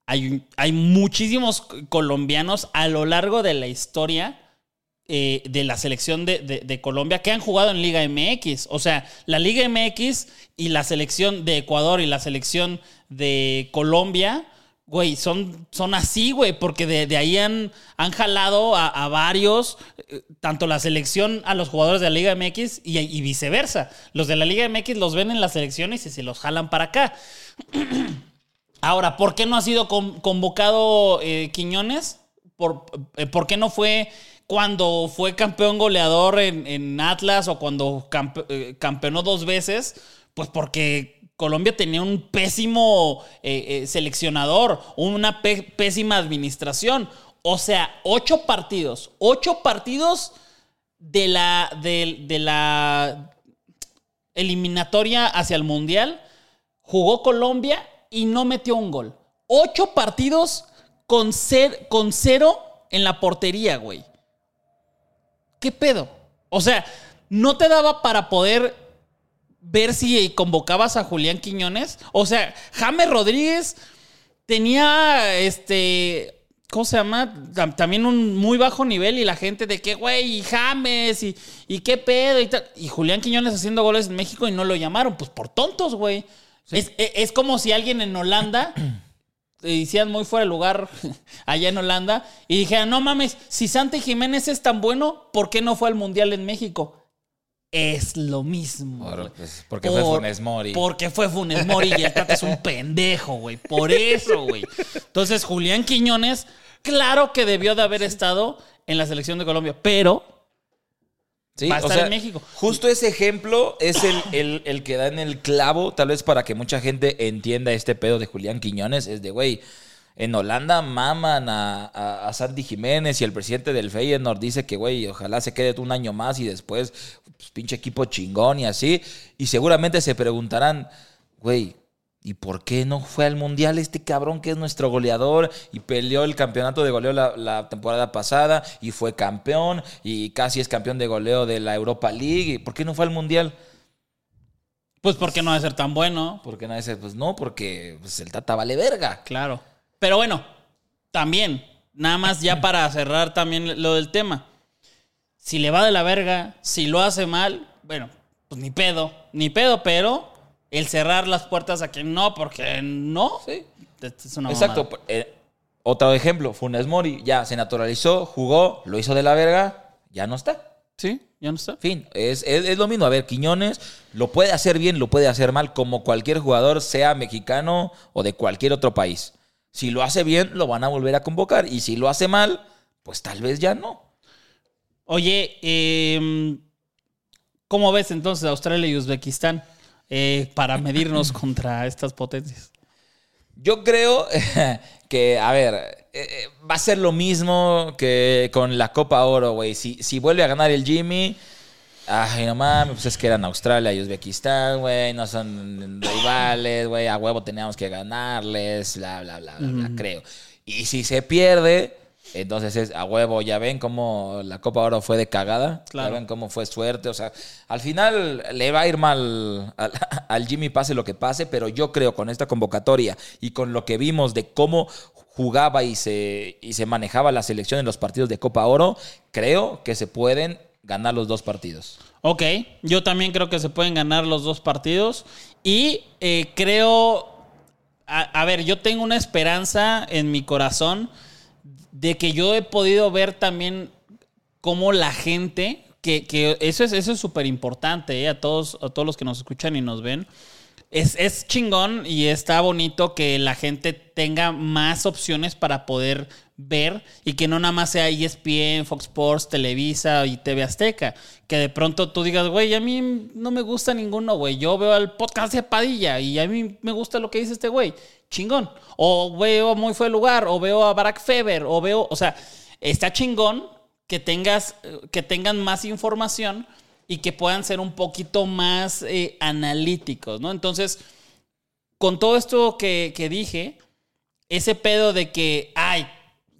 hay, hay muchísimos colombianos a lo largo de la historia eh, de la selección de, de- de Colombia que han jugado en Liga MX. O sea, la Liga MX y la selección de Ecuador y la selección de Colombia, güey, son, son así, güey, porque de, de ahí han, han jalado a, a varios, tanto la selección a los jugadores de la Liga MX y, viceversa. Los de la Liga MX los ven en la selección y se, los jalan para acá. Ahora, ¿por qué no ha sido con- convocado eh, Quiñones? ¿Por, eh, por qué no fue cuando fue campeón goleador en, en Atlas o cuando campe- eh, campeonó dos veces? Pues porque Colombia tenía un pésimo eh, seleccionador, una pésima administración. O sea, ocho partidos, ocho partidos de la, de, la eliminatoria hacia el Mundial, jugó Colombia y no metió un gol. Ocho partidos con, con cero en la portería, güey. ¿Qué pedo? O sea, ¿no te daba para poder ver si convocabas a Julián Quiñones? O sea, James Rodríguez tenía este. ¿Cómo se llama? Tam- También un muy bajo nivel y la gente de que, güey, y James y, y qué pedo y tal. Y Julián Quiñones haciendo goles en México y no lo llamaron, pues por tontos, güey. Es, es- es como si alguien en Holanda hicieran muy fuera de lugar allá en Holanda y dijeran, no mames, si Santi Jiménez es tan bueno, ¿por qué no fue al Mundial en México? Es lo mismo. Por- pues, porque fue Funes Mori. Porque fue Funes Mori y el Tata es un pendejo, güey. Por eso, güey. Entonces, Julián Quiñones, claro que debió de haber estado en la selección de Colombia, pero Sí, Va a o estar sea, en México. Justo ese ejemplo es el, el- el que da en el clavo, tal vez para que mucha gente entienda este pedo de Julián Quiñones. Es de, güey, en Holanda maman a, a, a Santi Jiménez y el presidente del Feyenoord dice que, güey, ojalá se quede un año más y después, pues, pinche equipo chingón y así. Y seguramente se preguntarán, güey, ¿y por qué no fue al Mundial este cabrón que es nuestro goleador y peleó el campeonato de goleo la, la temporada pasada y fue campeón y casi es campeón de goleo de la Europa League? ¿Y ¿Por qué no fue al Mundial? pues porque no debe ser tan bueno. Porque nadie dice, pues no, porque pues, el Tata vale verga. Claro. Pero bueno, también, nada más ya para cerrar también lo del tema. Si le va de la verga, si lo hace mal, bueno, pues ni pedo, ni pedo, pero el cerrar las puertas a que no, porque no, Sí. es una Exacto. Eh, otro ejemplo, Funes Mori ya se naturalizó, jugó, lo hizo de la verga, ya no está. Sí, ya no está. Fin, es, es, es lo mismo. A ver, Quiñones lo puede hacer bien, lo puede hacer mal, como cualquier jugador, sea mexicano o de cualquier otro país. Si lo hace bien, lo van a volver a convocar. Y si lo hace mal, pues tal vez ya no. Oye, eh, ¿cómo ves entonces Australia y Uzbekistán eh, para medirnos contra estas potencias? Yo creo que, a ver, eh, eh, va a ser lo mismo que con la Copa Oro, güey. Si, si vuelve a ganar el Jimmy, ay, no mames, pues es que eran Australia y Uzbekistán, güey, no son rivales, güey, a huevo teníamos que ganarles, bla, bla, bla, bla, bla, creo. Y si se pierde, entonces es a huevo, ya ven cómo la Copa Oro fue de cagada, Claro. ya ven cómo fue suerte, o sea, al final le va a ir mal al, al Jimmy pase lo que pase, pero yo creo con esta convocatoria y con lo que vimos de cómo jugaba y se, y se manejaba la selección en los partidos de Copa Oro, creo que se pueden ganar los dos partidos. Ok, yo también creo que se pueden ganar los dos partidos y eh, creo, a, a ver, yo tengo una esperanza en mi corazón de que yo he podido ver también cómo la gente, que, que eso es eso es súper importante eh, a, todos, a todos los que nos escuchan y nos ven. Es, es chingón y está bonito que la gente tenga más opciones para poder ver y que no nada más sea ESPN, Fox Sports, Televisa y TV Azteca. Que de pronto tú digas, güey, a mí no me gusta ninguno, güey. Yo veo el podcast de Padilla y a mí me gusta lo que dice este güey. Chingón. O veo Muy Fue el Lugar, o veo a Barack Feber, o veo, o sea, está chingón que tengas, que tengan más información y que puedan ser un poquito más eh, analíticos, ¿no? Entonces, con todo esto que, que dije, ese pedo de que, ay,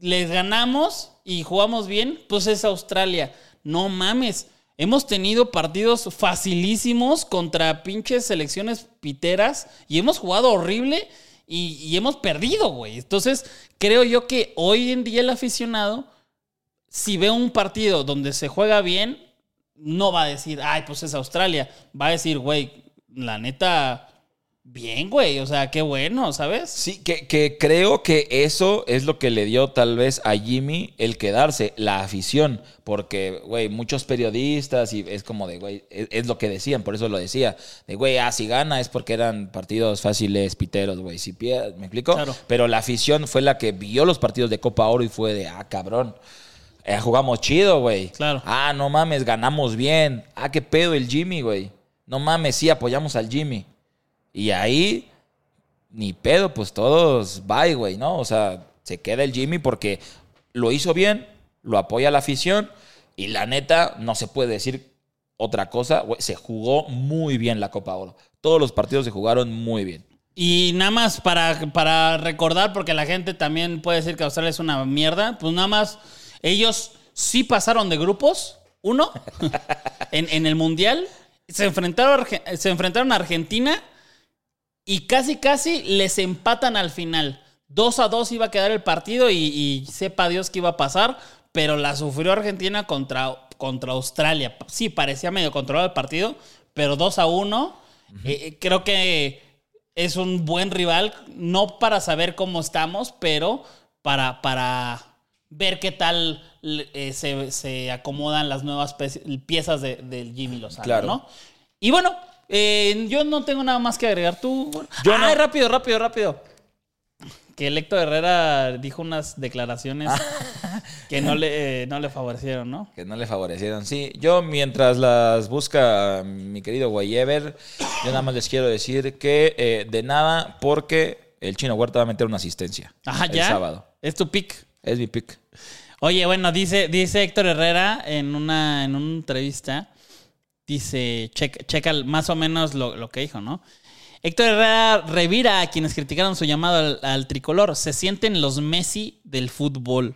les ganamos y jugamos bien, pues es Australia. No mames. Hemos tenido partidos facilísimos contra pinches selecciones piteras y hemos jugado horrible y, hemos perdido, güey. Entonces, creo yo que hoy en día el aficionado, si ve un partido donde se juega bien, no va a decir, ay, pues es Australia. Va a decir, güey, la neta, bien, güey. O sea, qué bueno, ¿sabes? Sí, que, que creo que eso es lo que le dio tal vez a Jimmy el quedarse, la afición, porque, güey, muchos periodistas y es como de, güey, es, es lo que decían, por eso lo decía, de, güey, ah, si gana es porque eran partidos fáciles, piteros, güey, si pierde, ¿me explico? Claro. Pero la afición fue la que vio los partidos de Copa Oro y fue de, ah, cabrón. eh, jugamos chido, güey. Claro. Ah, no mames, ganamos bien. Ah, qué pedo el Jimmy, güey. No mames, sí, apoyamos al Jimmy. Y ahí, ni pedo, pues todos bye, güey, ¿no? O sea, se queda el Jimmy porque lo hizo bien, lo apoya la afición y la neta, no se puede decir otra cosa, güey, se jugó muy bien la Copa Oro. Todos los partidos se jugaron muy bien. Y nada más para, para recordar, porque la gente también puede decir que Australia es una mierda, pues nada más, ellos sí pasaron de grupos, uno, en, en el Mundial, se enfrentaron, se enfrentaron a Argentina y casi, casi les empatan al final. 2 a 2 iba a quedar el partido y, y sepa Dios qué iba a pasar, pero la sufrió Argentina contra, contra Australia. Sí, parecía medio controlado el partido, pero 2 a 1. eh, creo que es un buen rival, no para saber cómo estamos, pero para, para ver qué tal eh, se, se acomodan las nuevas piezas de- del Jimmy Lozano, Claro. ¿no? Y bueno, eh, yo no tengo nada más que agregar. Tú. Yo no. Ay, rápido, rápido, rápido. Que el Héctor Herrera dijo unas declaraciones que no le, eh, no le favorecieron, ¿no? Que no le favorecieron. Sí, yo mientras las busca mi querido Guayever, yo nada más les quiero decir que eh, de nada, porque el chino Huerta va a meter una asistencia. Ajá, el ya. sábado. Es tu pick. Es mi pick. Oye, bueno, dice, dice Héctor Herrera en una, en una entrevista, dice, checa, checa más o menos lo, lo que dijo, ¿no? Héctor Herrera revira a quienes criticaron su llamado al, al tricolor. Se sienten los Messi del fútbol.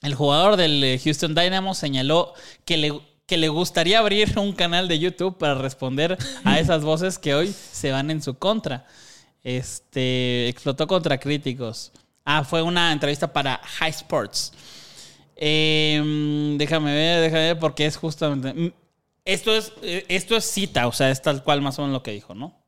El jugador del eh, Houston Dynamo señaló que le, que le gustaría abrir un canal de YouTube para responder a esas voces que hoy se van en su contra. Este explotó contra críticos. Ah, fue una entrevista para High Sports. Eh, déjame ver, déjame ver, porque es justamente. Esto es, eh, esto es cita, o sea, es tal cual más o menos lo que dijo, ¿no?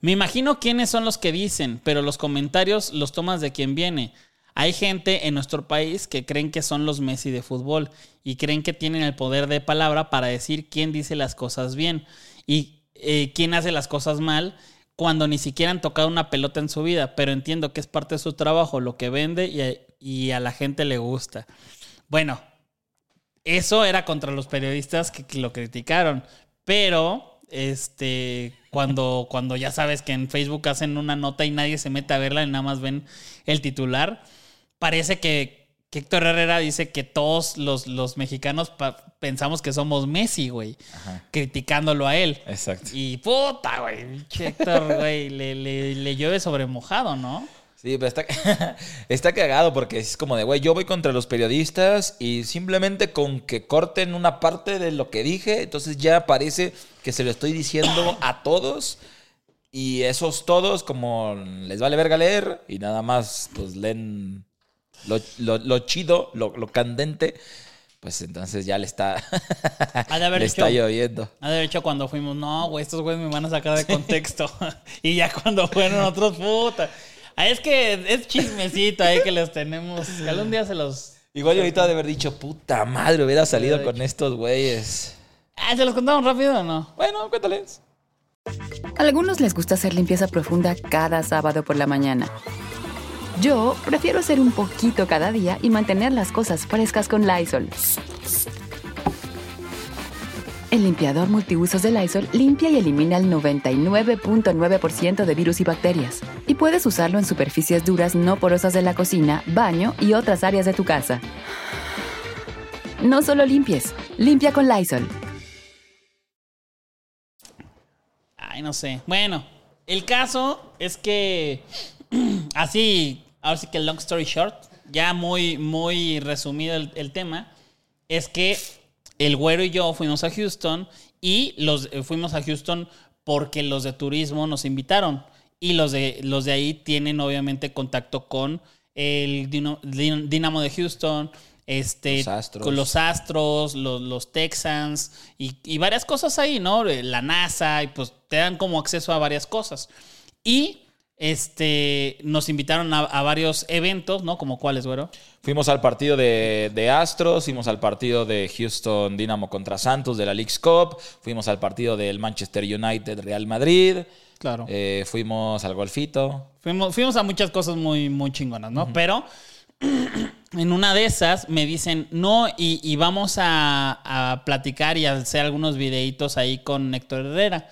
Me imagino quiénes son los que dicen, pero los comentarios los tomas de quien viene. Hay gente en nuestro país que creen que son los Messi de fútbol y creen que tienen el poder de palabra para decir quién dice las cosas bien y eh, quién hace las cosas mal cuando ni siquiera han tocado una pelota en su vida, pero entiendo que es parte de su trabajo, lo que vende y y a la gente le gusta. Bueno, eso era contra los periodistas que, que lo criticaron, pero este cuando cuando ya sabes que en Facebook hacen una nota y nadie se mete a verla y nada más ven el titular, parece que, que Héctor Herrera dice que todos los, los mexicanos pensamos que somos Messi, güey, criticándolo a él. Exacto. Y puta, güey, Héctor, güey, le, le, le llueve sobre mojado, ¿no? Sí, pero está, está cagado porque es como de, güey, yo voy contra los periodistas y simplemente con que corten una parte de lo que dije, entonces ya parece que se lo estoy diciendo a todos y esos todos como les vale verga leer y nada más pues leen lo, lo- lo chido, lo, lo candente, pues entonces ya le está, Ha de haber le hecho- está lloviendo. Ha de hecho cuando fuimos, no, güey, estos güeyes me van a sacar de contexto. y ya cuando fueron otros, puta. Ah, Es que es chismecito ahí que los tenemos. Que algún día se los. Igual yo ahorita de haber dicho, puta madre, hubiera salido con estos güeyes. Ah, ¿se los contamos rápido o no? Bueno, cuéntales. A algunos les gusta hacer limpieza profunda cada sábado por la mañana. Yo prefiero hacer un poquito cada día y mantener las cosas frescas con Lysol. El limpiador multiusos de Lysol limpia y elimina el 99.9% de virus y bacterias. Y puedes usarlo en superficies duras no porosas de la cocina, baño y otras áreas de tu casa. No solo limpies, limpia con Lysol. Ay, no sé. Bueno, el caso es que. Así, ahora sí que long story short, ya muy, muy resumido el, el tema, es que el güero y yo fuimos a Houston y los eh, fuimos a Houston porque los de turismo nos invitaron. Y los de, los de ahí tienen obviamente contacto con el Dinamo de Houston, este, Los Astros. con los Astros, los, los Texans y, y varias cosas ahí, ¿no? La NASA, y pues te dan como acceso a varias cosas. Y este, nos invitaron a, a varios eventos, ¿no? Como cuáles, güero. Fuimos al partido de, de Astros, fuimos al partido de Houston Dynamo contra Santos de la League's Cup, fuimos al partido del Manchester United Real Madrid, Claro. eh, fuimos al golfito. Fuimos, fuimos a muchas cosas muy, muy chingonas, ¿no? Pero en una de esas me dicen, no, y, y vamos a, a platicar y hacer algunos videitos ahí con Héctor Herrera.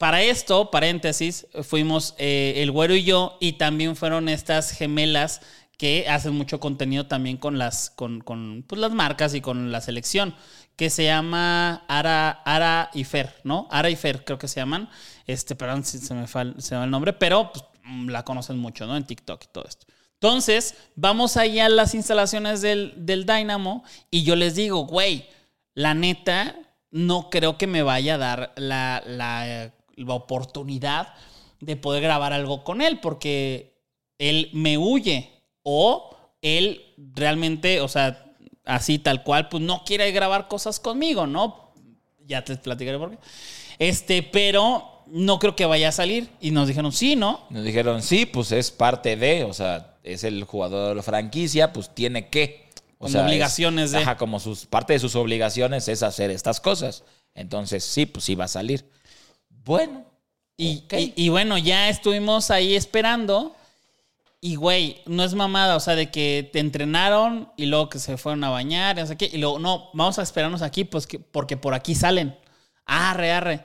Para esto, paréntesis, fuimos eh, el güero y yo, y también fueron estas gemelas que hacen mucho contenido también con las, con, con, pues, las marcas y con la selección, que se llama Ara, Ara y Fer, ¿no? Ara y Fer, creo que se llaman. Este, perdón si se me el, se va el nombre, pero pues, la conocen mucho, ¿no? En TikTok y todo esto. Entonces, vamos allá a las instalaciones del, del Dynamo y yo les digo, güey, la neta, no creo que me vaya a dar la, la, la oportunidad de poder grabar algo con él, porque él me huye o él realmente, o sea, así tal cual, pues no quiere grabar cosas conmigo, ¿no? Ya te platicaré por qué. Este, pero no creo que vaya a salir. Y nos dijeron, sí, ¿no? Nos dijeron, sí, pues es parte de, o sea, es el jugador de la franquicia, pues tiene que. O Como sea, es- obligaciones de- Ajá, como sus, parte de sus obligaciones es hacer estas cosas. Entonces, sí, pues sí va a salir. Bueno. Y, y bueno, ya estuvimos ahí esperando. Y güey, no es mamada, o sea, de que te entrenaron y luego que se fueron a bañar, y no sé qué. Y luego, no, vamos a esperarnos aquí, pues que, porque por aquí salen. Arre, arre.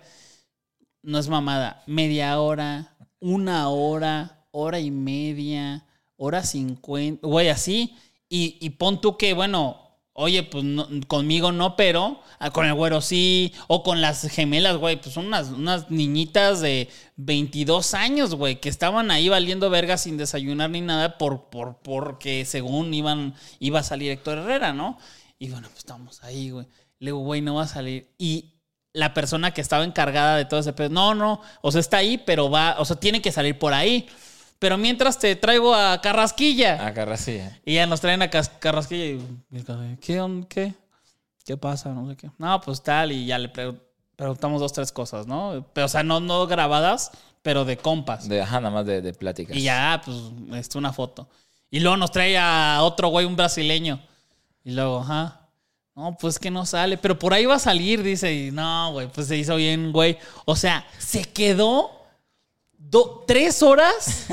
No es mamada. Media hora, una hora, hora y media, hora cincuenta, güey, así. Y, y pon tú que, bueno, oye, pues no- conmigo no, pero ah, con el güero sí, o con las gemelas, güey, pues son unas, unas niñitas de 22 años, güey, que estaban ahí valiendo verga sin desayunar ni nada por, por, porque según iban, iba a salir Héctor Herrera, ¿no? Y bueno, pues estamos ahí, güey. Le digo, güey, no va a salir. Y la persona que estaba encargada de todo ese pedo, no, no, o sea, está ahí, pero va, o sea, tiene que salir por ahí. Pero mientras te traigo a Carrasquilla. Así. ¿eh? Y ya nos traen a Carrasquilla y Carrasquilla, ¿qué, qué? ¿Qué pasa? No sé qué. No, pues tal, y ya le pre- preguntamos dos, tres cosas, ¿no? Pero, o sea, no, no grabadas, pero de compas. De, ajá, nada más de, de pláticas. Y ya, pues, este, una foto. Y luego nos trae a otro güey, un brasileño. Y luego, ajá. No, pues que no sale. Pero por ahí va a salir, dice. Y no, güey, pues se hizo bien, güey. O sea, se quedó do- tres horas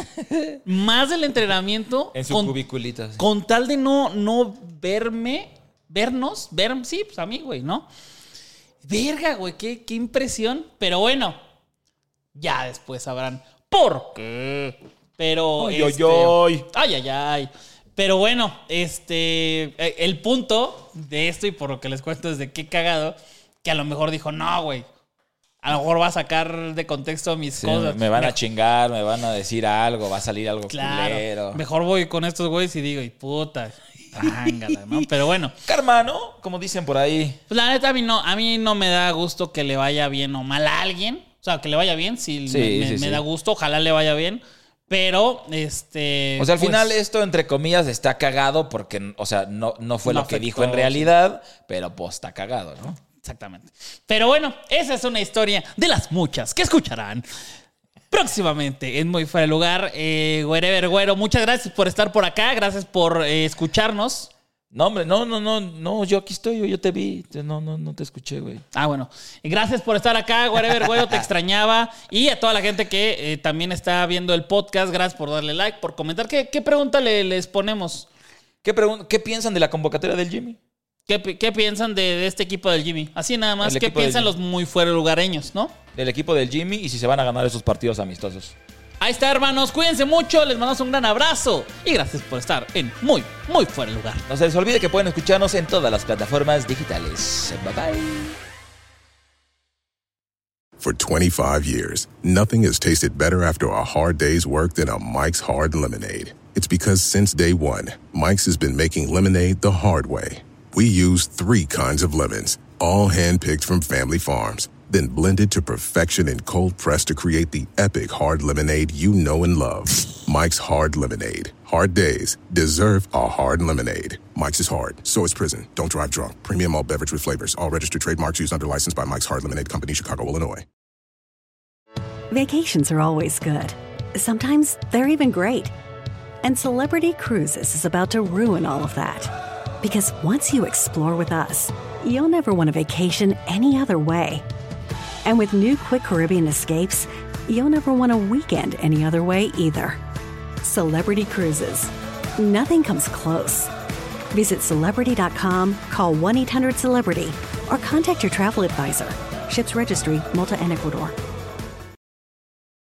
más del entrenamiento En su con, con tal de no, no verme, vernos, ver, sí, pues a mí, güey, ¿no? Verga, güey, qué, qué impresión. Pero bueno, ya después sabrán por qué. Pero. Ay, ay, este, ay. ay, ay, ay. Pero bueno, este. eh, El punto de esto, y por lo que les cuento, es de qué cagado, que a lo mejor dijo, no, güey. A lo mejor va a sacar de contexto mis Sí, cosas. me van a chingar, me van a decir algo, va a salir algo Claro. culero. Mejor voy con estos güeyes y digo, y puta, ¿no? Pero bueno, Karma, ¿no? Como dicen por ahí. pues la neta a mí no, a mí no me da gusto que le vaya bien o mal a alguien. O sea, que le vaya bien, sí, Sí, me, sí, me da gusto, ojalá le vaya bien. Pero, este. O sea, al pues, final esto, entre comillas, está cagado porque, o sea, no, no fue No lo que afectó, dijo en realidad, pero pues está cagado, ¿no? Exactamente. Pero bueno, esa es una historia de las muchas que escucharán próximamente en Muy Fuera de Lugar. Eh, Wherever, güero, muchas gracias por estar por acá, gracias por eh, escucharnos. No, hombre, no, no, no, no, yo aquí estoy, yo, yo te vi, no, no, no te escuché, güey. Ah, bueno. Gracias por estar acá, Wherever, güero, te extrañaba. Y a toda la gente que eh, también está viendo el podcast, gracias por darle like, por comentar. ¿Qué, qué pregunta le- les ponemos? ¿Qué, pregun- ¿Qué piensan de la convocatoria del Jimmy? ¿Qué, qué piensan de, de este equipo del Jimmy? Así nada más, El ¿qué equipo del piensan los muy fuera lugareños, no? Del equipo del Jimmy y si se van a ganar esos partidos amistosos. Ahí está, hermanos. Cuídense mucho. Les mandamos un gran abrazo. Y gracias por estar en muy, muy fuera de lugar. No se les olvide que pueden escucharnos en todas las plataformas digitales. Bye bye. For 25 years, nothing has tasted better after a hard day's work than a Mike's Hard Lemonade. It's because since day one, Mike's has been making lemonade the hard way. We use three kinds of lemons, all handpicked from family farms, then blended to perfection and cold pressed to create the epic hard lemonade you know and love. Mike's Hard Lemonade. Hard days deserve a hard lemonade. Mike's is hard, so is prison. Don't drive drunk. Premium all beverage with flavors. All registered trademarks used under license by Mike's Hard Lemonade Company, Chicago, Illinois. Vacations are always good. Sometimes they're even great. And Celebrity Cruises is about to ruin all of that. Because once you explore with us, you'll never want a vacation any other way. And with new Quick Caribbean escapes, you'll never want a weekend any other way either. Celebrity Cruises. Nothing comes close. Visit celebrity.com, call 1 800 Celebrity, or contact your travel advisor. Ships Registry, Malta and Ecuador.